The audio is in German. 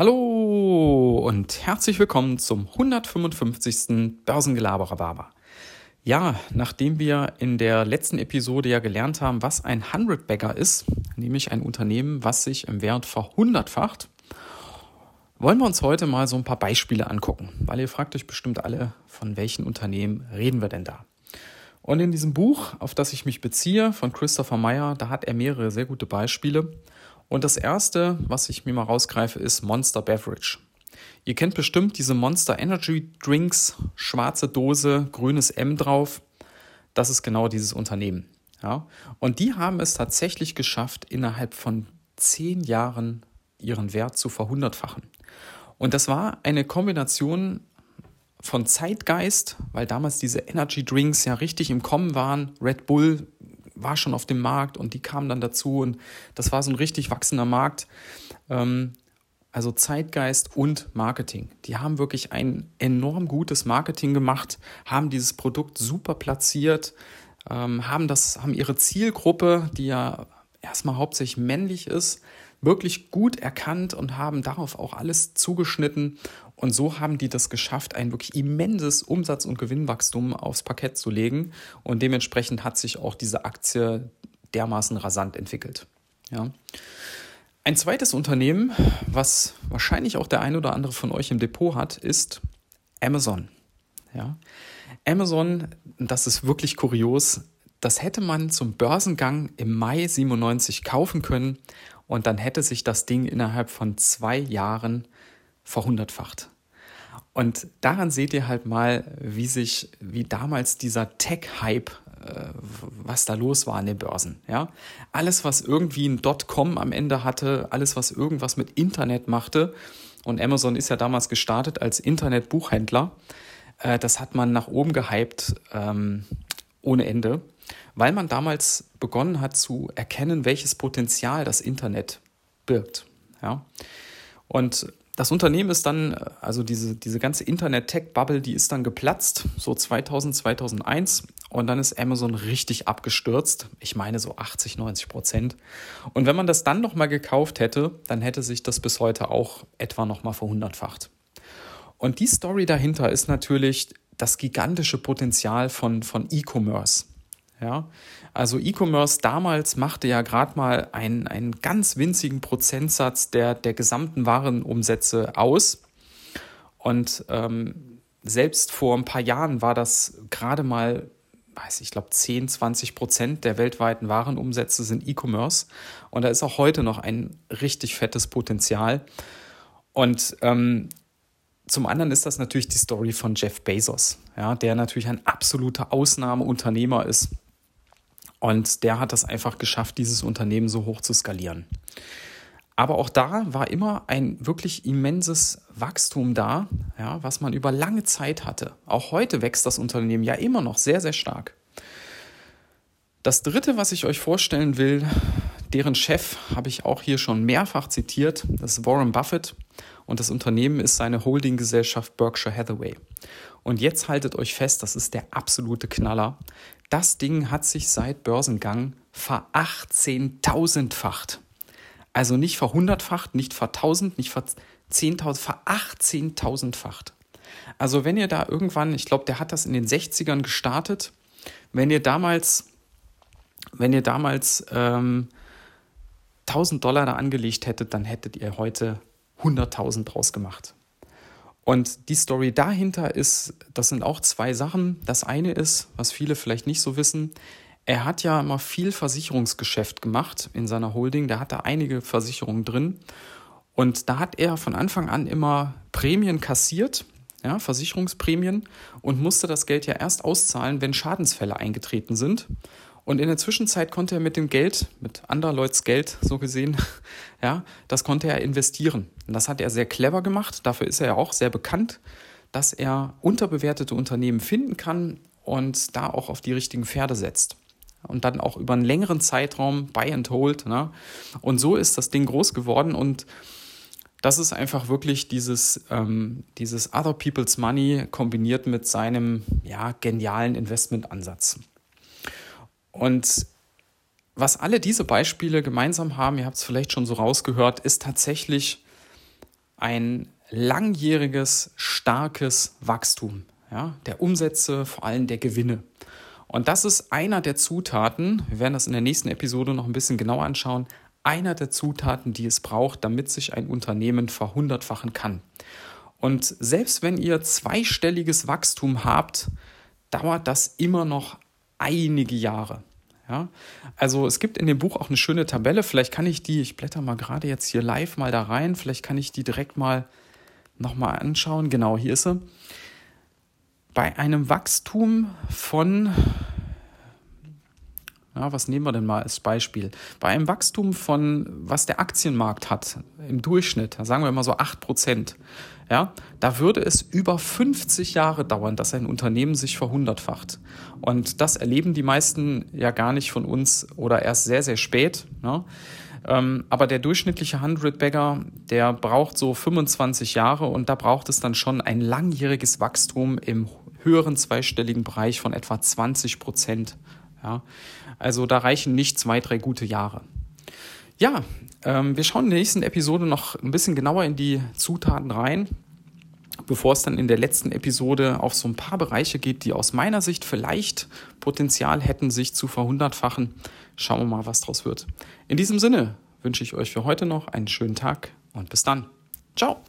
Hallo und herzlich willkommen zum 155. Börsengelaberer. Ja, nachdem wir in der letzten Episode ja gelernt haben, was ein 100 Bagger ist, nämlich ein Unternehmen, was sich im Wert verhundertfacht, wollen wir uns heute mal so ein paar Beispiele angucken, weil ihr fragt euch bestimmt alle, von welchen Unternehmen reden wir denn da? Und in diesem Buch, auf das ich mich beziehe, von Christopher Meyer, da hat er mehrere sehr gute Beispiele. Und das erste, was ich mir mal rausgreife, ist Monster Beverage. Ihr kennt bestimmt diese Monster Energy Drinks, schwarze Dose, grünes M drauf. Das ist genau dieses Unternehmen. Ja? Und die haben es tatsächlich geschafft, innerhalb von zehn Jahren ihren Wert zu verhundertfachen. Und das war eine Kombination von Zeitgeist, weil damals diese Energy Drinks ja richtig im Kommen waren. Red Bull war schon auf dem Markt und die kamen dann dazu und das war so ein richtig wachsender Markt. Ähm, also Zeitgeist und Marketing. Die haben wirklich ein enorm gutes Marketing gemacht, haben dieses Produkt super platziert, ähm, haben das, haben ihre Zielgruppe, die ja erstmal hauptsächlich männlich ist, wirklich gut erkannt und haben darauf auch alles zugeschnitten. Und so haben die das geschafft, ein wirklich immenses Umsatz- und Gewinnwachstum aufs Parkett zu legen. Und dementsprechend hat sich auch diese Aktie dermaßen rasant entwickelt. Ja. Ein zweites Unternehmen, was wahrscheinlich auch der ein oder andere von euch im Depot hat, ist Amazon. Ja. Amazon, das ist wirklich kurios, das hätte man zum Börsengang im Mai 97 kaufen können und dann hätte sich das Ding innerhalb von zwei Jahren verhundertfacht. Und daran seht ihr halt mal, wie sich, wie damals dieser Tech-Hype, äh, was da los war an den Börsen. Ja? Alles, was irgendwie ein Dotcom am Ende hatte, alles, was irgendwas mit Internet machte, und Amazon ist ja damals gestartet als Internet-Buchhändler, äh, das hat man nach oben gehypt ähm, ohne Ende weil man damals begonnen hat zu erkennen, welches Potenzial das Internet birgt. Ja? Und das Unternehmen ist dann, also diese, diese ganze Internet-Tech-Bubble, die ist dann geplatzt, so 2000, 2001. Und dann ist Amazon richtig abgestürzt. Ich meine so 80, 90 Prozent. Und wenn man das dann nochmal gekauft hätte, dann hätte sich das bis heute auch etwa nochmal verhundertfacht. Und die Story dahinter ist natürlich das gigantische Potenzial von, von E-Commerce. Ja, also E-Commerce damals machte ja gerade mal einen, einen ganz winzigen Prozentsatz der, der gesamten Warenumsätze aus. Und ähm, selbst vor ein paar Jahren war das gerade mal, weiß ich glaube, 10, 20 Prozent der weltweiten Warenumsätze sind E-Commerce. Und da ist auch heute noch ein richtig fettes Potenzial. Und ähm, zum anderen ist das natürlich die Story von Jeff Bezos, ja, der natürlich ein absoluter Ausnahmeunternehmer ist und der hat das einfach geschafft, dieses Unternehmen so hoch zu skalieren. Aber auch da war immer ein wirklich immenses Wachstum da, ja, was man über lange Zeit hatte. Auch heute wächst das Unternehmen ja immer noch sehr, sehr stark. Das dritte, was ich euch vorstellen will, deren Chef habe ich auch hier schon mehrfach zitiert, das ist Warren Buffett und das Unternehmen ist seine Holdinggesellschaft Berkshire Hathaway. Und jetzt haltet euch fest, das ist der absolute Knaller. Das Ding hat sich seit Börsengang verachtzehntausendfacht. Also nicht verhundertfacht, nicht vertausend, nicht verzehntausend, verachtzehntausendfacht. Also wenn ihr da irgendwann, ich glaube, der hat das in den 60ern gestartet, wenn ihr damals, wenn ihr damals ähm, 1000 Dollar da angelegt hättet, dann hättet ihr heute 100.000 draus gemacht. Und die Story dahinter ist, das sind auch zwei Sachen. Das eine ist, was viele vielleicht nicht so wissen, er hat ja immer viel Versicherungsgeschäft gemacht in seiner Holding. Da hat er einige Versicherungen drin. Und da hat er von Anfang an immer Prämien kassiert, ja, Versicherungsprämien, und musste das Geld ja erst auszahlen, wenn Schadensfälle eingetreten sind. Und in der Zwischenzeit konnte er mit dem Geld, mit anderer Leuts Geld so gesehen, ja, das konnte er investieren. Und das hat er sehr clever gemacht. Dafür ist er ja auch sehr bekannt, dass er unterbewertete Unternehmen finden kann und da auch auf die richtigen Pferde setzt. Und dann auch über einen längeren Zeitraum buy and hold. Ne? Und so ist das Ding groß geworden und das ist einfach wirklich dieses, ähm, dieses Other People's Money kombiniert mit seinem ja, genialen Investmentansatz. Und was alle diese Beispiele gemeinsam haben, ihr habt es vielleicht schon so rausgehört, ist tatsächlich ein langjähriges, starkes Wachstum ja, der Umsätze, vor allem der Gewinne. Und das ist einer der Zutaten, wir werden das in der nächsten Episode noch ein bisschen genauer anschauen, einer der Zutaten, die es braucht, damit sich ein Unternehmen verhundertfachen kann. Und selbst wenn ihr zweistelliges Wachstum habt, dauert das immer noch einige Jahre. Ja, also es gibt in dem Buch auch eine schöne Tabelle. Vielleicht kann ich die, ich blätter mal gerade jetzt hier live mal da rein, vielleicht kann ich die direkt mal nochmal anschauen. Genau, hier ist sie. Bei einem Wachstum von ja, was nehmen wir denn mal als Beispiel? Bei einem Wachstum von, was der Aktienmarkt hat, im Durchschnitt, sagen wir mal so 8 Prozent, ja, da würde es über 50 Jahre dauern, dass ein Unternehmen sich verhundertfacht. Und das erleben die meisten ja gar nicht von uns oder erst sehr, sehr spät. Ne? Ähm, aber der durchschnittliche 100-Bagger, der braucht so 25 Jahre und da braucht es dann schon ein langjähriges Wachstum im höheren zweistelligen Bereich von etwa 20 Prozent. Ja, also da reichen nicht zwei, drei gute Jahre. Ja, ähm, wir schauen in der nächsten Episode noch ein bisschen genauer in die Zutaten rein, bevor es dann in der letzten Episode auf so ein paar Bereiche geht, die aus meiner Sicht vielleicht Potenzial hätten, sich zu verhundertfachen. Schauen wir mal, was draus wird. In diesem Sinne wünsche ich euch für heute noch einen schönen Tag und bis dann. Ciao.